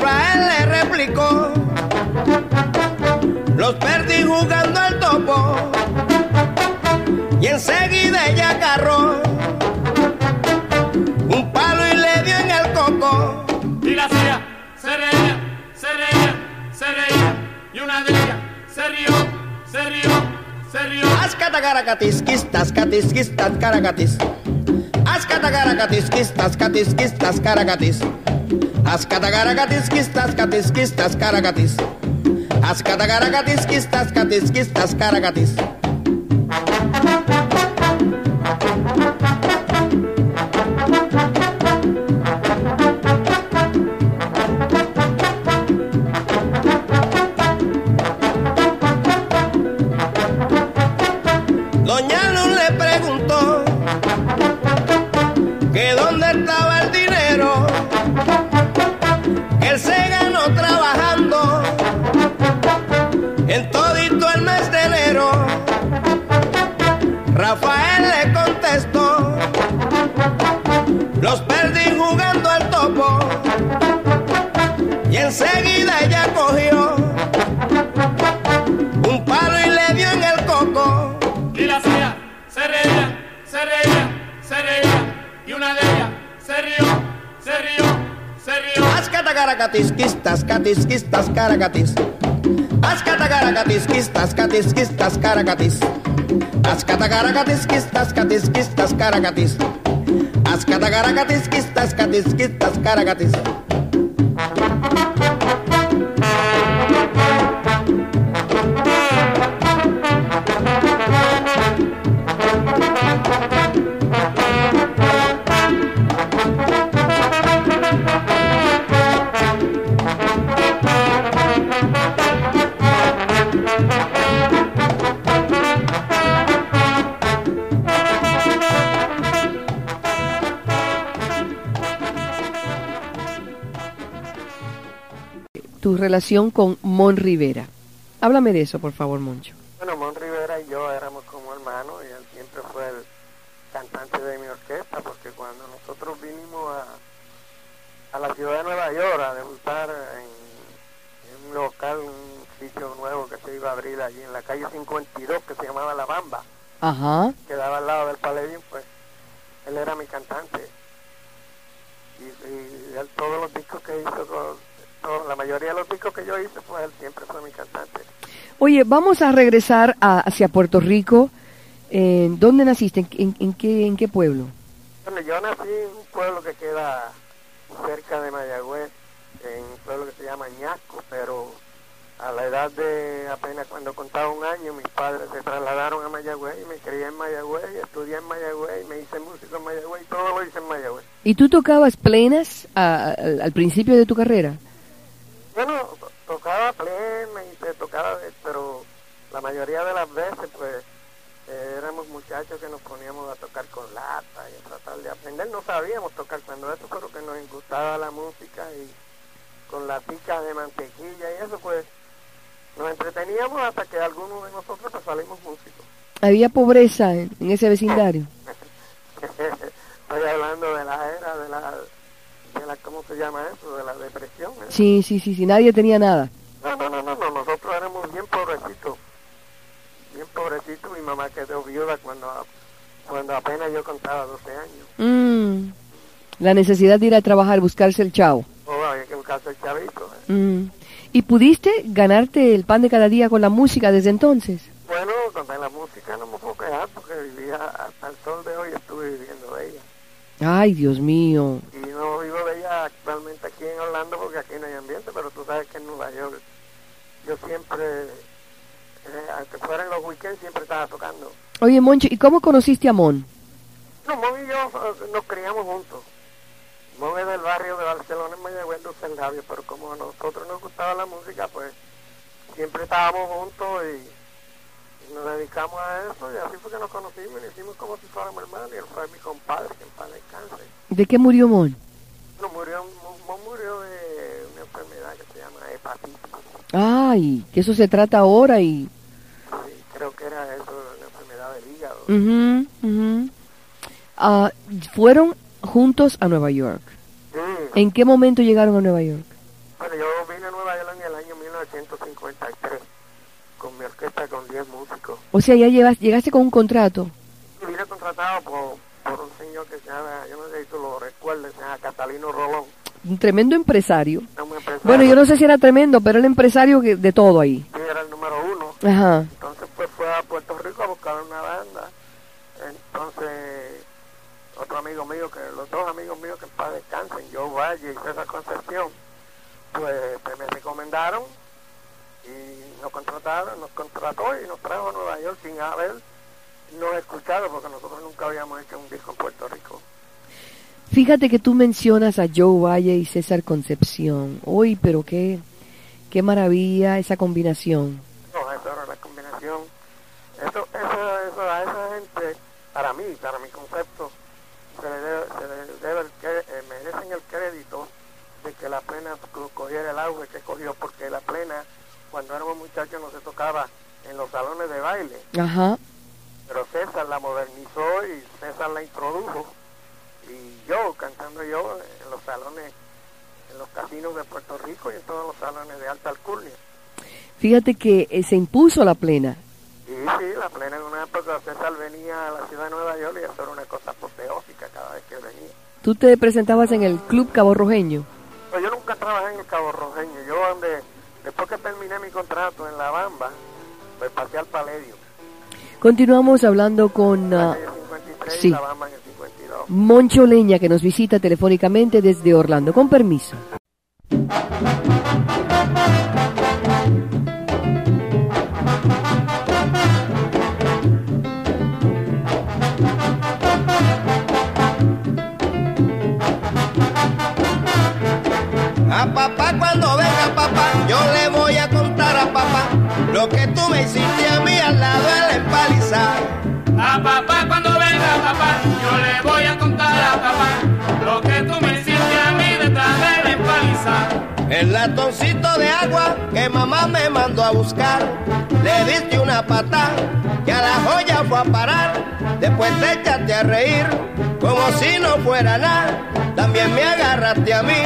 Rafael le replicó, los perdí jugando al topo y enseguida ella agarró un palo y le dio en el coco. Y la hacía, se reía, se reía, se reía. Y una de ellas se rió, se rió, se rió. Ascatagaracatisquistas, catisquistas, caracatis. Ascatagaracatisquistas, catisquistas, caracatis. Ascatagaracatisquistas, catisquistas, caracatis. Ascatagaracatisquistas, catisquistas, caracatis. Doña Ascatagaracatisquistas, catisquistas, caracatis. Ascatagaracatisquistas, catisquistas, caracatis. Ascatagaracatisquistas, catisquistas, caracatis. Ascatagaracatisquistas, catisquistas, caracatis. Relación con Mon Rivera. Háblame de eso, por favor, Moncho. Bueno, Mon Rivera y yo éramos como hermanos y él siempre fue el cantante de mi orquesta porque cuando nosotros vinimos a, a la ciudad de Nueva York a debutar en, en un local, un sitio nuevo que se iba a abrir allí en la calle 52 que se llamaba La Bamba, Ajá. quedaba al lado del Palladium, pues él era mi cantante. Y, y él, todos los discos que hizo, con- la mayoría de los discos que yo hice, pues él siempre fue mi cantante. Oye, vamos a regresar a- hacia Puerto Rico. Eh, ¿Dónde naciste? ¿En, en- en qué, ¿En qué pueblo? Bueno, yo nací en un pueblo que queda cerca de Mayagüez, en un pueblo que se llama Ñasco, pero a la edad de apenas cuando contaba un año, mis padres se trasladaron a Mayagüez y me crié en Mayagüez y estudié en Mayagüez y me hice músico en Mayagüez y todo lo hice en Mayagüez. ¿Y tú tocabas plenas a- al principio de tu carrera? Bueno, to- tocaba plena y se tocaba, pero la mayoría de las veces, pues, eh, éramos muchachos que nos poníamos a tocar con lata y a tratar de aprender. No sabíamos tocar cuando eso lo que nos gustaba la música y con laticas de mantequilla y eso, pues, nos entreteníamos hasta que algunos de nosotros pues, salimos músicos. ¿Había pobreza en, en ese vecindario? Estoy hablando de la era, de la, de la, ¿cómo se llama eso? De la depresión. ¿eh? Sí, sí, sí, sí, nadie tenía nada. No, no, no, no, no, nosotros éramos bien pobrecitos, bien pobrecitos. Mi mamá quedó viuda cuando, cuando apenas yo contaba 12 años. Mm, la necesidad de ir a trabajar, buscarse el chavo. Oh, había que buscarse el chavito. ¿eh? Mm. ¿Y pudiste ganarte el pan de cada día con la música desde entonces? Bueno, con la música no me puedo quejar porque vivía hasta el sol de hoy estuve viviendo de ella. Ay, Dios mío. Y no vivo de actualmente aquí en Orlando porque aquí no hay ambiente, pero tú sabes que en Nueva York yo siempre, eh, aunque fuera en los weekends, siempre estaba tocando. Oye, Moncho, ¿y cómo conociste a Mon? No, Mon y yo eh, nos criamos juntos. Mon es del barrio de Barcelona, en Mayagüez, el Labio, pero como a nosotros nos gustaba la música, pues siempre estábamos juntos y, y nos dedicamos a eso y así fue que nos conocimos y nos hicimos como si fuéramos hermanos y él fue mi compadre, que en paz descanse. ¿De qué murió Mon? No, murió, murió de una enfermedad que se llama hepatitis. Ay, que eso se trata ahora y... Sí, creo que era eso, una enfermedad del hígado. Ujú, ujú. Ah, fueron juntos a Nueva York. Sí. ¿En qué momento llegaron a Nueva York? Bueno, yo vine a Nueva York en el año 1953 con mi orquesta con 10 músicos. O sea, ya llevas, llegaste con un contrato. Vine contratado por, por señor que se llama, yo no sé si lo recuerdas, se llama Catalino Rolón. Un tremendo empresario. Un empresario. Bueno, yo no sé si era tremendo, pero el empresario que- de todo ahí. Sí, era el número uno. Ajá. Entonces pues fue a Puerto Rico a buscar una banda. Entonces otro amigo mío, que los dos amigos míos que en paz descansen, Joe Valle y César Concepción, pues, pues, me recomendaron y nos contrataron, nos contrató y nos trajo a Nueva York sin haber nos escuchado porque nosotros nunca habíamos hecho un disco en Puerto Rico. Fíjate que tú mencionas a Joe Valle y César Concepción. Uy, pero qué, qué maravilla esa combinación. No, esa era la combinación. Eso, eso, eso a esa gente, para mí, para mi concepto, se le debe, se le debe el eh, merecen el crédito de que la plena co- cogiera el auge que cogió, porque la plena, cuando éramos muchachos, no se tocaba en los salones de baile, Ajá. Pero César la modernizó y César la introdujo, y yo, cantando yo, en los salones, en los casinos de Puerto Rico y en todos los salones de alta alcurnia. Fíjate que eh, se impuso la plena. Sí, sí, la plena en una época César venía a la ciudad de Nueva York y eso era una cosa apoteósica cada vez que venía. Tú te presentabas en el Club Cabo Rojeño. Pero yo nunca trabajé en el Cabo Rojeño. Yo donde, después que terminé mi contrato en La Bamba, pues pasé al Paledio. Continuamos hablando con 53 sí. y La Bamba en el 52. Moncho Leña, que nos visita telefónicamente desde Orlando. Con permiso. A papá cuando venga papá, yo le voy a contar a papá lo que tú me hiciste El latoncito de agua que mamá me mandó a buscar, le diste una patada que a la joya fue a parar. Después te echaste a reír como si no fuera nada. También me agarraste a mí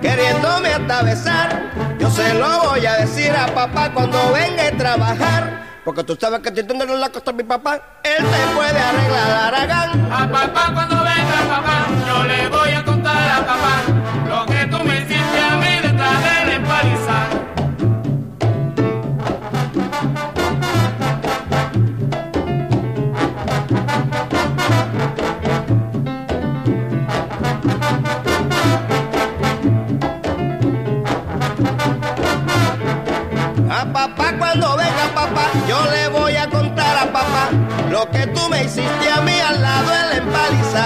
queriéndome hasta besar. Yo se lo voy a decir a papá cuando venga a trabajar. Porque tú sabes que si tú no la costa mi papá, él te puede arreglar la aragán. A papá cuando venga papá, yo le voy a contar a papá A papá cuando venga papá, yo le voy a contar a papá lo que tú me hiciste a mí al lado de la empaliza.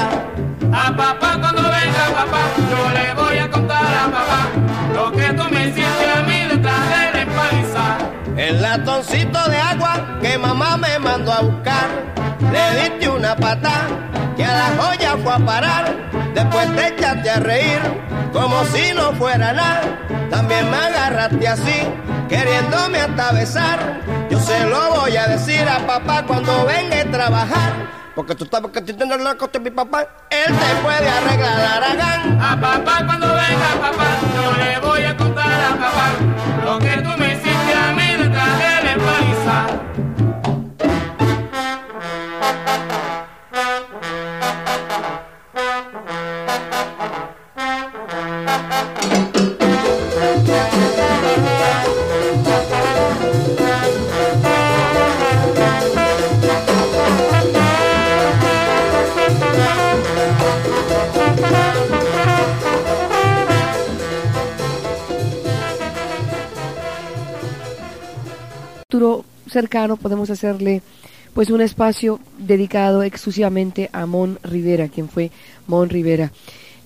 A papá cuando venga papá, yo le voy a contar a papá lo que tú me hiciste a mí detrás de la empaliza. El latoncito de agua que mamá me mandó a buscar, le diste una patada que a la joya fue a parar. Después te echaste a reír como si no fuera nada. También me agarraste así, queriéndome hasta besar. Yo se lo voy a decir a papá cuando venga a trabajar. Porque tú sabes que si tienes costa de mi papá, él te puede arreglar la aragán. A papá cuando venga papá, yo le voy a contar a papá lo que tú me hiciste a mí detrás de la cercano podemos hacerle pues un espacio dedicado exclusivamente a Mon Rivera, quien fue Mon Rivera.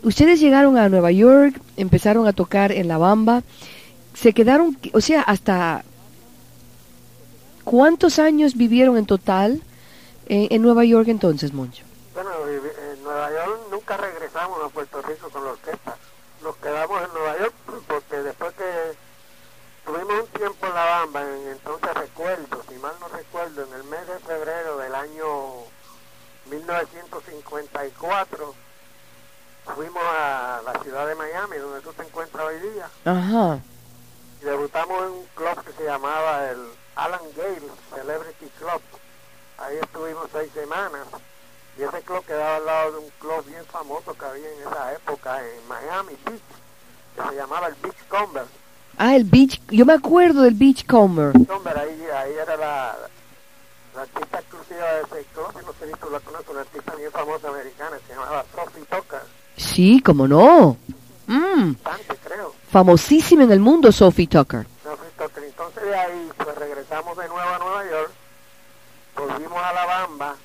Ustedes llegaron a Nueva York, empezaron a tocar en La Bamba, se quedaron, o sea, hasta ¿cuántos años vivieron en total en, en Nueva York entonces, Moncho? Bueno, en Nueva York nunca regresamos a Puerto Rico con la orquesta. Nos quedamos en Nueva York porque después que tuvimos un tiempo en La Bamba, en, entonces recuerdo, si mal no recuerdo, en el mes de febrero del año 1954, fuimos a la ciudad de Miami, donde tú te encuentras hoy día, Ajá. y debutamos en un club que se llamaba el Alan Gale Celebrity Club. Ahí estuvimos seis semanas. Y ese club quedaba al lado de un club bien famoso que había en esa época en Miami Beach, que se llamaba el Beach Comber. Ah, el Beach, yo me acuerdo del Beachcomber. Comber, ahí, ahí era la, la artista exclusiva de ese club, y no sé si tú la conoces, una artista bien famosa americana, se llamaba Sophie Tucker, Sí, como no. Mm, bastante creo. famosísima en el mundo Sophie Tucker. Sophie Tucker. Entonces de ahí pues regresamos de nuevo a Nueva York, volvimos a La Bamba,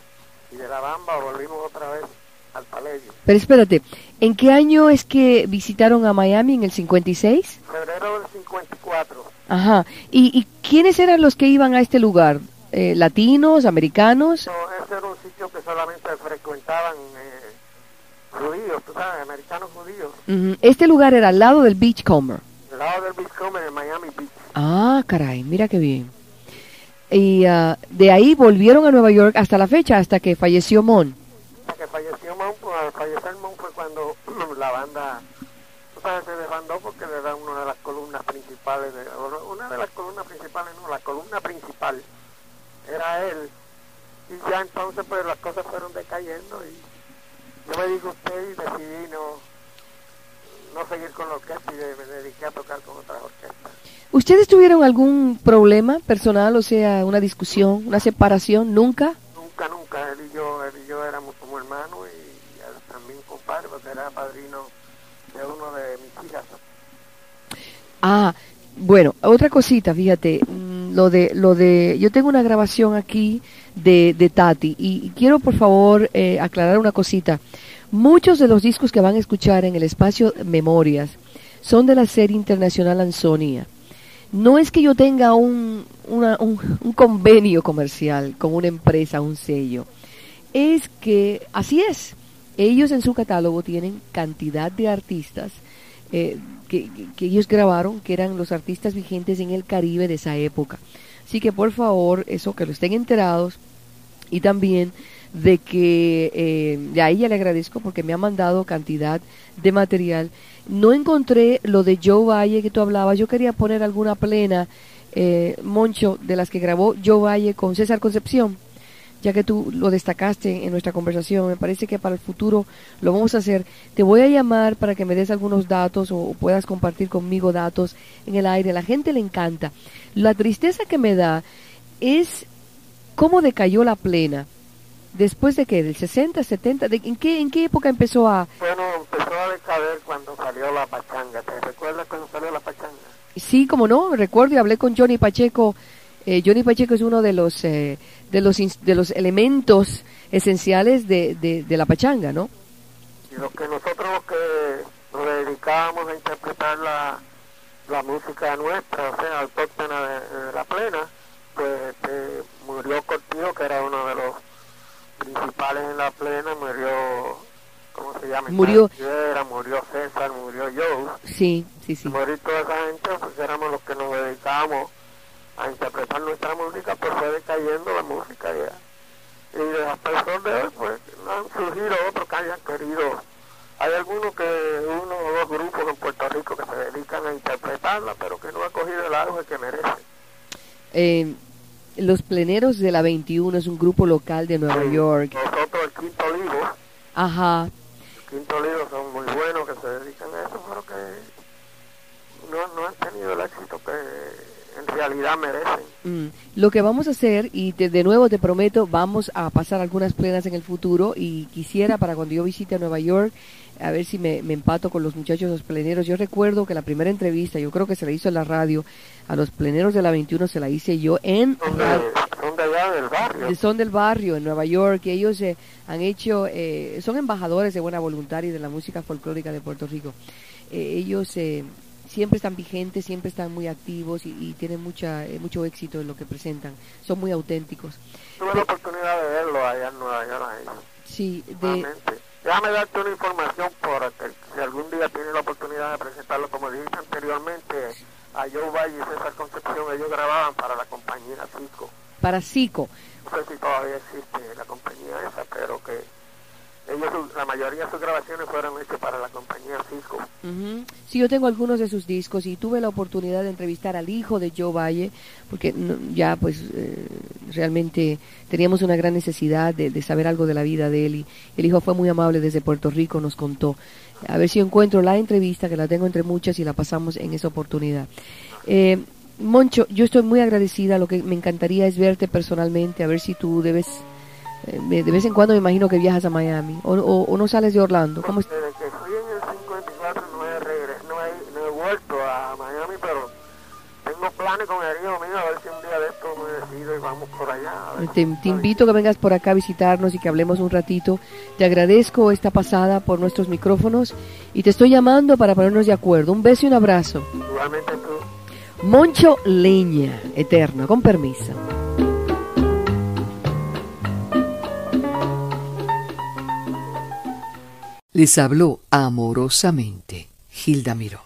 y de La Bamba volvimos otra vez al Paledio. Pero espérate, ¿en qué año es que visitaron a Miami? ¿En el 56? Febrero del 54. Ajá. ¿Y, y quiénes eran los que iban a este lugar? Eh, ¿Latinos, americanos? No, ese era un sitio que solamente frecuentaban eh, judíos, tú sabes, americanos judíos, Ujú. Este lugar era al lado del Beachcomber. del lado del Beach Comber en Miami Beach. Ah, caray, mira qué bien. Y ah, de ahí volvieron a Nueva York hasta la fecha, hasta que falleció Mon. Hasta que falleció Mon, pues al fallecer Mon fue cuando la banda, se desbandó porque era una de las columnas principales, de, una de las columnas principales, no, la columna principal era él. Y ya entonces pues las cosas fueron decayendo y yo me dijo usted y decidí no, no seguir con la orquesta y me dediqué a tocar con otras orquestas. ¿Ustedes tuvieron algún problema personal, o sea, una discusión, una separación? ¿Nunca? Nunca, nunca, él y yo, él y yo éramos como hermanos y, él también compadre, porque era padrino de uno de mis hijas. Ah, bueno, otra cosita, fíjate, lo de, lo de, yo tengo una grabación aquí de, de Tati y, quiero por favor eh, aclarar una cosita. Muchos de los discos que van a escuchar en el espacio Memorias son de la serie internacional Ansonia. No es que yo tenga un, una- un, un convenio comercial con una empresa, un sello. Es que así es. Ellos en su catálogo tienen cantidad de artistas eh, que, que- ellos grabaron, que eran los artistas vigentes en el Caribe de esa época. Así que por favor, eso que lo estén enterados y también de que eh, a ella le agradezco porque me ha mandado cantidad de material. No encontré lo de Joe Valle que tú hablabas. Yo quería poner alguna plena, eh, Moncho, de las que grabó Joe Valle con César Concepción, ya que tú lo destacaste en nuestra conversación. Me parece que para el futuro lo vamos a hacer. Te voy a llamar para que me des algunos datos o, puedas compartir conmigo datos en el aire. A la gente le encanta. La tristeza que me da es cómo decayó la plena. Después de que del 60, 70, de, ¿en, qué, ¿en qué época empezó a...? Bueno, empezó a decader cuando salió la pachanga. ¿Te recuerdas cuando salió la pachanga? Sí, como no, recuerdo y hablé con Johnny Pacheco. Eh, Johnny Pacheco es uno de los, eh, de los, de los elementos esenciales de, de, de la pachanga, ¿no? Y lo que nosotros los que nos dedicábamos a interpretar la, la música nuestra, o sea, autóctona de, de la plena, pues este, murió Cortijo, que era uno de los principales en la plena, murió, ¿cómo se llama? Murió- murió César, murió Joe, Sí, sí, sí. morir toda esa gente, pues éramos los que nos dedicábamos a interpretar nuestra música, pues fue decayendo la música ya. Y de el sol de hoy, pues han surgido otros que hayan querido. Hay algunos que, uno o dos grupos en Puerto Rico que se dedican a interpretarla, pero que no ha cogido el auge que merece. Eh, los Pleneros de la 21 es un grupo local de Nueva Sí, York. Nosotros, el Quinto Olivo, Ajá. el Quinto Olivo son muy buenos que se dedican a eso, pero que no, no han tenido el éxito que en realidad merecen. Mm, Lo que vamos a hacer, y te- de nuevo te prometo, vamos a pasar algunas plenas en el futuro y quisiera para cuando yo visite a Nueva York, a ver si me, me empato con los muchachos los pleneros. Yo recuerdo que la primera entrevista, yo creo que se la hizo en la radio, a los pleneros de la 21 se la hice yo en Son de, son de allá del barrio. Son del Barrio en Nueva York y ellos eh, han hecho, eh, son embajadores de buena voluntad y de la música folclórica de Puerto Rico. Eh, ellos eh, siempre están vigentes, siempre están muy activos y, y tienen mucha, eh, mucho éxito en lo que presentan. Son muy auténticos. Tuve la oportunidad de verlo allá en Nueva York. Ahí, Sí, de. Déjame darte una información por si algún día tienes la oportunidad de presentarlo, como dijiste anteriormente, a Joe Valle y César Concepción, ellos grababan para la compañía Cisco. para Zico. No sé si todavía existe la compañía esa, pero que ellos, la mayoría de sus grabaciones fueron hechas para la compañía Ujú. Sí, yo tengo algunos de sus discos y tuve la oportunidad de entrevistar al hijo de Joe Valle, porque ya pues eh, realmente teníamos una gran necesidad de, saber algo de la vida de él y el hijo fue muy amable desde Puerto Rico, nos contó. A ver si encuentro la entrevista, que la tengo entre muchas y la pasamos en esa oportunidad. Eh, Moncho, yo estoy muy agradecida, lo que me encantaría es verte personalmente, a ver si tú debes... eh, de vez en cuando me imagino que viajas a Miami o, o- no sales de Orlando. Desde que fui en el 54 no he, regre- no he, no he vuelto a Miami, pero tengo planes con el hijo mío a ver si un día de esto me decido y vamos por allá. a ver Te, invito a que vengas por acá a visitarnos y que hablemos un ratito. Te agradezco esta pasada por nuestros micrófonos y te estoy llamando para ponernos de acuerdo. Un beso y un abrazo. Igualmente tú. Moncho Leña, eterno, con permiso. Les habló amorosamente Gilda Miró.